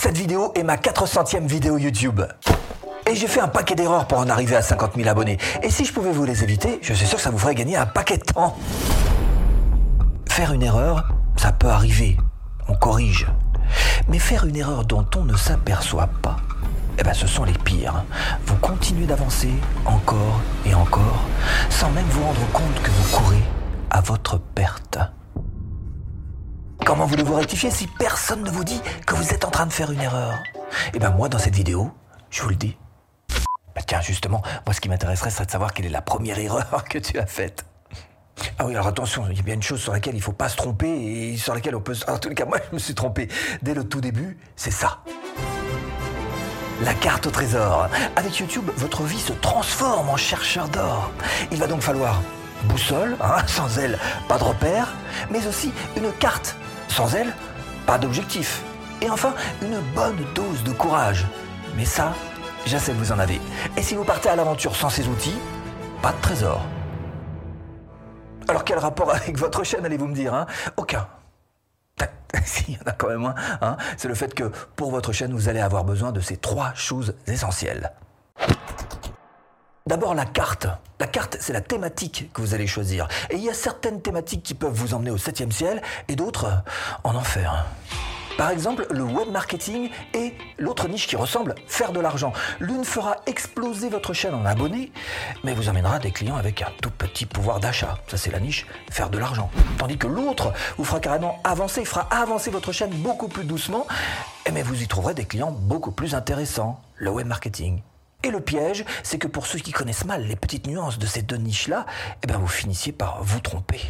cette vidéo est ma 400e vidéo YouTube. Et j'ai fait un paquet d'erreurs pour en arriver à 50 000 abonnés. Et si je pouvais vous les éviter, je suis sûr que ça vous ferait gagner un paquet de temps. Faire une erreur, ça peut arriver. On corrige. Mais faire une erreur dont on ne s'aperçoit pas, eh ben ce sont les pires. Vous continuez d'avancer encore et encore, sans même vous rendre compte que vous courez à votre perte. Comment voulez-vous rectifier si personne ne vous dit que vous êtes en train de faire une erreur? Eh ben moi, dans cette vidéo, je vous le dis. Bah tiens, justement, moi ce qui m'intéresserait, serait de savoir quelle est la première erreur que tu as faite. Ah oui, alors attention, il y a bien une chose sur laquelle il ne faut pas se tromper et sur laquelle on peut... En les cas, moi, je me suis trompé dès le tout début, c'est ça. La carte au trésor. Avec YouTube, votre vie se transforme en chercheur d'or. Il va donc falloir boussole, hein, sans elle, pas de repère, mais aussi une carte. Sans elle, pas d'objectif. Et enfin, une bonne dose de courage. Mais ça, je que vous en avez. Et si vous partez à l'aventure sans ces outils, pas de trésor. Alors quel rapport avec votre chaîne, allez-vous me dire hein? Aucun. S'il y en a quand même un, hein c'est le fait que pour votre chaîne, vous allez avoir besoin de ces trois choses essentielles. D'abord la carte. La carte, c'est la thématique que vous allez choisir. Et il y a certaines thématiques qui peuvent vous emmener au septième ciel et d'autres en enfer. Par exemple, le web marketing et l'autre niche qui ressemble, faire de l'argent. L'une fera exploser votre chaîne en abonnés, mais vous amènera des clients avec un tout petit pouvoir d'achat. Ça, c'est la niche, faire de l'argent. Tandis que l'autre vous fera carrément avancer, fera avancer votre chaîne beaucoup plus doucement, mais vous y trouverez des clients beaucoup plus intéressants, le web marketing. Et le piège, c'est que pour ceux qui connaissent mal les petites nuances de ces deux niches-là, eh ben vous finissiez par vous tromper.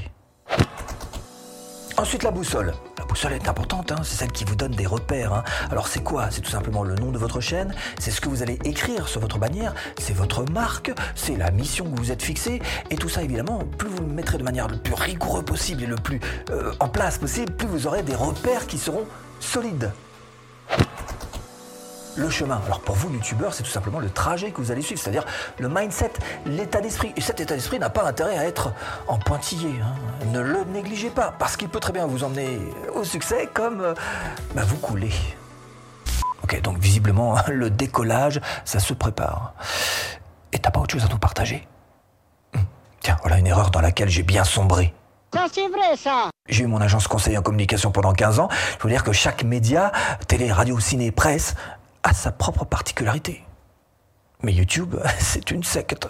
Ensuite, la boussole. La boussole est importante, hein. c'est celle qui vous donne des repères. Hein. Alors c'est quoi? C'est tout simplement le nom de votre chaîne, c'est ce que vous allez écrire sur votre bannière, c'est votre marque, c'est la mission que vous êtes fixée, et tout ça évidemment, plus vous le mettrez de manière le plus rigoureuse possible et le plus euh, en place possible, plus vous aurez des repères qui seront solides le chemin. Alors pour vous, youtubeur, c'est tout simplement le trajet que vous allez suivre, c'est-à-dire le mindset, l'état d'esprit. Et cet état d'esprit n'a pas intérêt à être en pointillé. Hein. Ne le négligez pas, parce qu'il peut très bien vous emmener au succès comme euh, bah, vous coulez. Ok, donc visiblement, le décollage, ça se prépare. Et t'as pas autre chose à nous partager? Hum, Tiens, voilà une erreur dans laquelle j'ai bien sombré. Ça, c'est vrai, ça J'ai eu mon agence conseiller en communication pendant 15 ans. Il faut dire que chaque média, télé, radio, ciné, presse, a sa propre particularité. Mais YouTube, c'est une secte.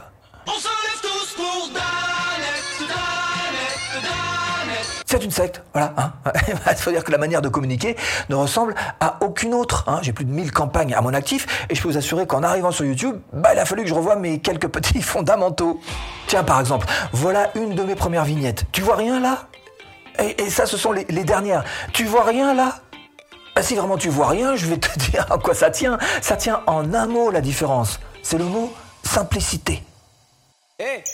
C'est une secte, voilà. Hein. Il faut dire que la manière de communiquer ne ressemble à aucune autre. Hein. J'ai plus de 1000 campagnes à mon actif et je peux vous assurer qu'en arrivant sur YouTube, bah, il a fallu que je revoie mes quelques petits fondamentaux. Tiens, par exemple, voilà une de mes premières vignettes. Tu vois rien là? Et, ça, ce sont les, les dernières. Tu vois rien là? Bah, si vraiment tu vois rien, je vais te dire à quoi ça tient. Ça tient en un mot la différence. C'est le mot simplicité. Hé,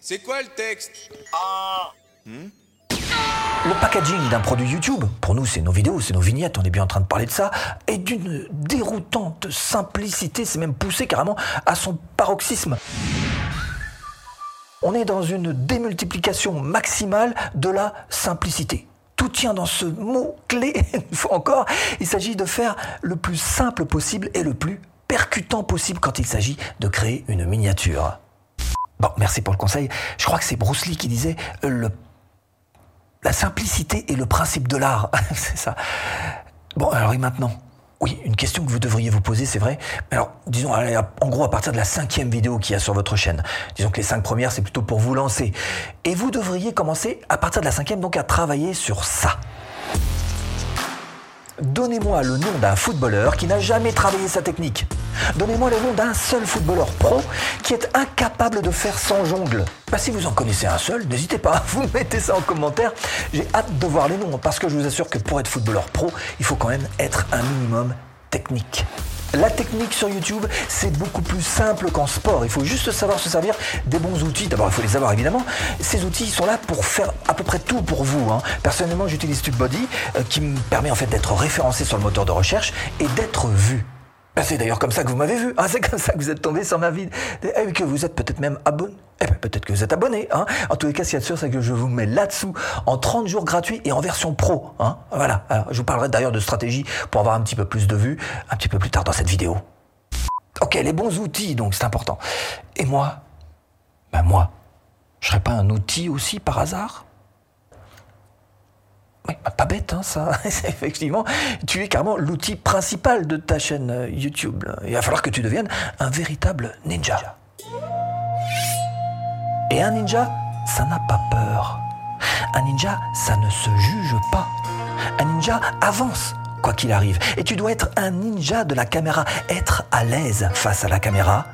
c'est quoi le texte? Ah Le packaging d'un produit YouTube, pour nous c'est nos vidéos, c'est nos vignettes, on est bien en train de parler de ça, est d'une déroutante simplicité, c'est même poussé carrément à son paroxysme. On est dans une démultiplication maximale de la simplicité. Tout tient dans ce mot-clé, une fois encore. Il s'agit de faire le plus simple possible et le plus percutant possible quand il s'agit de créer une miniature. Bon, merci pour le conseil. Je crois que c'est Bruce Lee qui disait euh, le... la simplicité est le principe de l'art. c'est ça. Bon, alors et maintenant? Oui, une question que vous devriez vous poser, c'est vrai. Alors, disons, en gros, à partir de la cinquième vidéo qu'il y a sur votre chaîne, disons que les cinq premières, c'est plutôt pour vous lancer. Et vous devriez commencer, à partir de la cinquième, donc à travailler sur ça. Donnez-moi le nom d'un footballeur qui n'a jamais travaillé sa technique. Donnez-moi le nom d'un seul footballeur pro qui est incapable de faire sans jongle. Bah, si vous en connaissez un seul, n'hésitez pas, vous mettez ça en commentaire. J'ai hâte de voir les noms parce que je vous assure que pour être footballeur pro, il faut quand même être un minimum technique. La technique sur YouTube, c'est beaucoup plus simple qu'en sport. Il faut juste savoir se servir des bons outils. D'abord, il faut les avoir évidemment. Ces outils sont là pour faire à peu près tout pour vous. Hein. Personnellement, j'utilise TubeBuddy euh, qui me permet en fait d'être référencé sur le moteur de recherche et d'être vu. Ben, c'est d'ailleurs comme ça que vous m'avez vu, hein, c'est comme ça que vous êtes tombé sur ma vie, et que vous êtes peut-être même abonné. Eh ben, peut-être que vous êtes abonné. Hein. En tous les cas, ce qu'il y a de sûr, c'est que je vous mets là-dessous en 30 jours gratuits et en version pro. Hein. Voilà. Je vous parlerai d'ailleurs de stratégie pour avoir un petit peu plus de vues un petit peu plus tard dans cette vidéo. Ok, les bons outils, donc c'est important. Et moi? Ben moi, je serais pas un outil aussi par hasard? Bah, pas bête, hein, ça. Effectivement, tu es carrément l'outil principal de ta chaîne euh, YouTube. Il va falloir que tu deviennes un véritable ninja. Et un ninja, ça n'a pas peur. Un ninja, ça ne se juge pas. Un ninja avance, quoi qu'il arrive. Et tu dois être un ninja de la caméra, être à l'aise face à la caméra.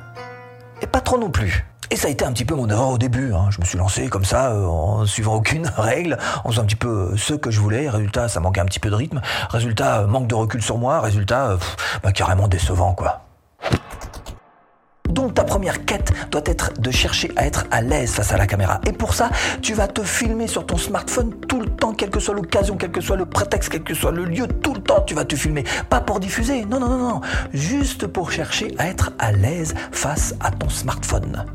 Et pas trop non plus. Et ça a été un petit peu mon erreur au début. Hein. Je me suis lancé comme ça, euh, en suivant aucune règle, en faisant un petit peu ce que je voulais. Résultat, ça manquait un petit peu de rythme. Résultat, euh, manque de recul sur moi. Résultat, euh, bah, carrément décevant, quoi. Donc ta première quête doit être de chercher à être à l'aise face à la caméra. Et pour ça, tu vas te filmer sur ton smartphone tout le temps, quelle que soit l'occasion, quel que soit le prétexte, quel que soit le lieu, tout le temps tu vas te filmer. Pas pour diffuser, non, non, non, non. Juste pour chercher à être à l'aise face à ton smartphone.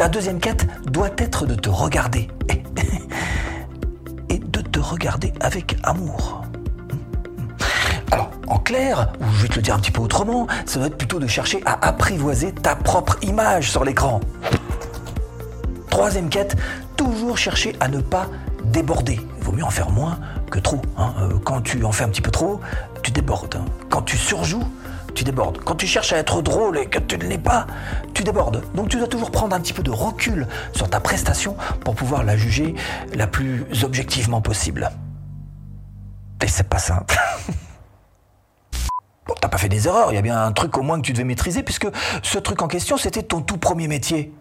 Ta deuxième quête doit être de te regarder. Et de te regarder avec amour. Alors, en clair, ou je vais te le dire un petit peu autrement, ça doit être plutôt de chercher à apprivoiser ta propre image sur l'écran. Troisième quête, toujours chercher à ne pas déborder. Il vaut mieux en faire moins que trop. Hein. Euh, quand tu en fais un petit peu trop, tu débordes. Hein. Quand tu surjoues, tu débordes. Quand tu cherches à être drôle et que tu ne l'es pas, tu débordes. Donc tu dois toujours prendre un petit peu de recul sur ta prestation pour pouvoir la juger la plus objectivement possible. Et c'est pas simple. Bon, t'as pas fait des erreurs, il y a bien un truc au moins que tu devais maîtriser, puisque ce truc en question, c'était ton tout premier métier.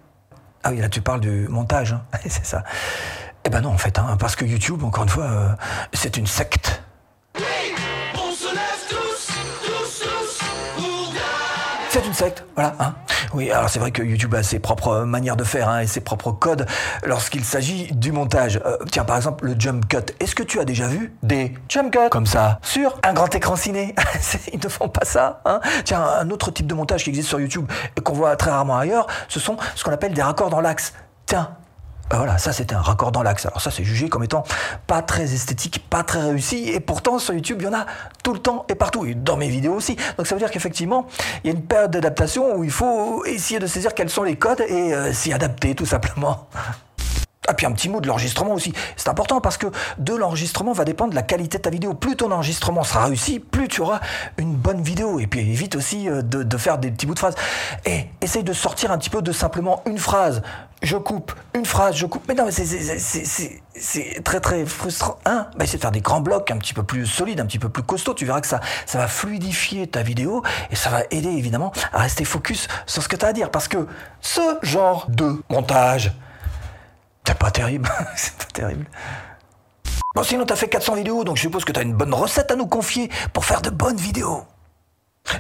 Ah oui, là tu parles du montage, hein. c'est ça. Eh ben non, en fait, hein, parce que YouTube, encore une fois, euh, c'est une secte. C'est une secte, voilà. Hein. Oui, alors c'est vrai que YouTube a ses propres manières de faire hein, et ses propres codes lorsqu'il s'agit du montage. Euh, tiens, par exemple, le jump cut. Est-ce que tu as déjà vu des jump cuts comme ça sur un grand écran ciné? Ils ne font pas ça. Hein tiens, un autre type de montage qui existe sur YouTube et qu'on voit très rarement ailleurs, ce sont ce qu'on appelle des raccords dans l'axe. Tiens, voilà, ça c'était un raccord dans l'axe. Alors ça c'est jugé comme étant pas très esthétique, pas très réussi, et pourtant sur YouTube il y en a tout le temps et partout, et dans mes vidéos aussi. Donc ça veut dire qu'effectivement il y a une période d'adaptation où il faut essayer de saisir quels sont les codes et euh, s'y adapter tout simplement. Ah, puis un petit mot de l'enregistrement aussi. C'est important parce que de l'enregistrement va dépendre de la qualité de ta vidéo. Plus ton enregistrement sera réussi, plus tu auras une bonne vidéo. Et puis évite aussi euh, de, faire des petits bouts de phrases. Et essaye de sortir un petit peu de simplement une phrase. Je coupe, une phrase, je coupe. Mais non, mais c'est très très frustrant. Hein? Bah, Essaye de faire des grands blocs un petit peu plus solides, un petit peu plus costauds. Tu verras que ça, ça va fluidifier ta vidéo et ça va aider évidemment à rester focus sur ce que tu as à dire. Parce que ce genre de montage, c'est pas terrible. c'est pas terrible. Bon, sinon, t'as fait 400 vidéos, donc je suppose que t'as une bonne recette à nous confier pour faire de bonnes vidéos.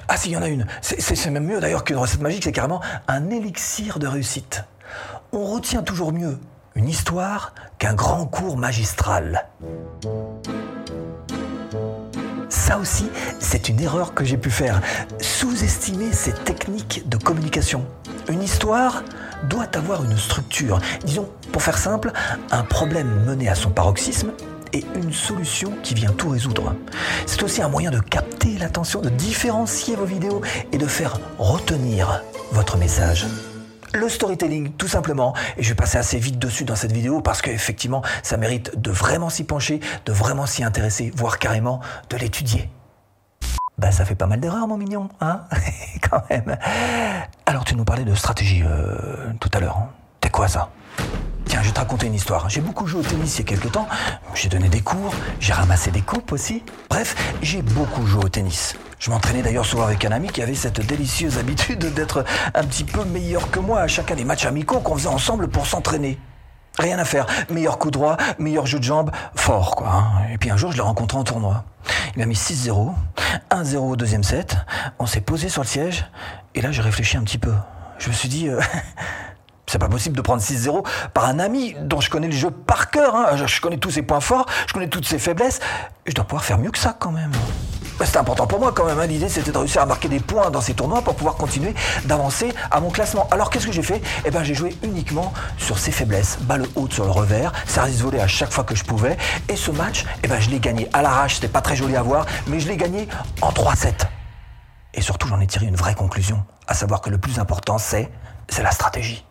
Ah, si, il y en a une. C'est même mieux d'ailleurs qu'une recette magique, c'est carrément un élixir de réussite. On retient toujours mieux une histoire qu'un grand cours magistral. Ça aussi, c'est une erreur que j'ai pu faire. Sous-estimer ces techniques de communication. Une histoire doit avoir une structure. Disons, pour faire simple, un problème mené à son paroxysme et une solution qui vient tout résoudre. C'est aussi un moyen de capter l'attention, de différencier vos vidéos et de faire retenir votre message. Le storytelling, tout simplement. Et je vais passer assez vite dessus dans cette vidéo parce qu'effectivement, ça mérite de vraiment s'y pencher, de vraiment s'y intéresser, voire carrément de l'étudier. Bah ça fait pas mal d'erreurs mon mignon, hein Quand même. Alors tu nous parlais de stratégie euh, tout à l'heure. Hein. T'es quoi ça? Tiens, je vais te raconter une histoire. J'ai beaucoup joué au tennis il y a quelques temps. J'ai donné des cours, j'ai ramassé des coupes aussi. Bref, j'ai beaucoup joué au tennis. Je m'entraînais d'ailleurs souvent avec un ami qui avait cette délicieuse habitude d'être un petit peu meilleur que moi à chacun des matchs amicaux qu'on faisait ensemble pour s'entraîner. Rien à faire. Meilleur coup droit, meilleur jeu de jambes, fort quoi. Hein. Et puis un jour, je l'ai rencontré en tournoi. Il m'a mis 6-0, 1-0 au deuxième set. On s'est posé sur le siège. Et là, j'ai réfléchi un petit peu. Je me suis dit, euh, c'est pas possible de prendre 6-0 par un ami dont je connais le jeu par cœur. Hein. Je connais tous ses points forts, je connais toutes ses faiblesses. Je dois pouvoir faire mieux que ça quand même. C'était important pour moi quand même. hein. L'idée c'était de réussir à marquer des points dans ces tournois pour pouvoir continuer d'avancer à mon classement. Alors qu'est-ce que j'ai fait? Eh ben j'ai joué uniquement sur ses faiblesses, balle haute sur le revers, service volé à chaque fois que je pouvais. Et ce match, eh ben je l'ai gagné à l'arrache. C'était pas très joli à voir, mais je l'ai gagné en 3-7. Et surtout, j'en ai tiré une vraie conclusion, à savoir que le plus important, c'est, c'est la stratégie.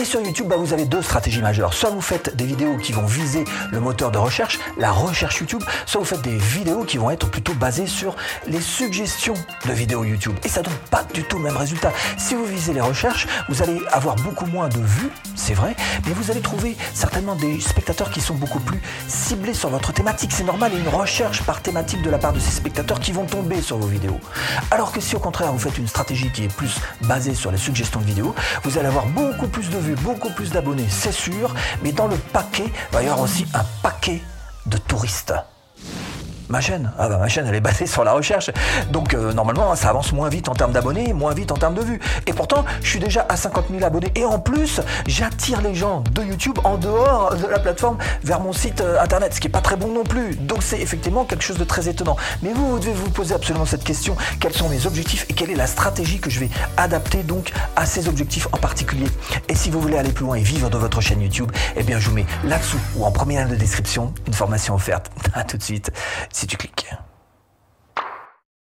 Et sur YouTube, bah, vous avez deux stratégies majeures. Soit vous faites des vidéos qui vont viser le moteur de recherche, la recherche YouTube, soit vous faites des vidéos qui vont être plutôt basées sur les suggestions de vidéos YouTube. Et ça donne pas du tout le même résultat. Si vous visez les recherches, vous allez avoir beaucoup moins de vues, c'est vrai, mais vous allez trouver certainement des spectateurs qui sont beaucoup plus ciblés sur votre thématique. C'est normal, une recherche par thématique de la part de ces spectateurs qui vont tomber sur vos vidéos. Alors que si au contraire vous faites une stratégie qui est plus basée sur les suggestions de vidéos, vous allez avoir beaucoup plus de vues, beaucoup plus d'abonnés, c'est sûr, mais dans le paquet, va y avoir aussi un paquet de touristes. Ma chaîne, ah bah ma chaîne elle est basée sur la recherche, donc euh, normalement ça avance moins vite en termes d'abonnés, moins vite en termes de vues. Et pourtant, je suis déjà à 50 000 abonnés et en plus, j'attire les gens de YouTube en dehors de la plateforme vers mon site euh, internet, ce qui est pas très bon non plus. Donc c'est effectivement quelque chose de très étonnant. Mais vous, vous devez vous poser absolument cette question quels sont mes objectifs et quelle est la stratégie que je vais adapter donc à ces objectifs en particulier? Et si vous voulez aller plus loin et vivre de votre chaîne YouTube, eh bien je vous mets là-dessous ou en première ligne de description une formation offerte. À tout de suite si tu cliques.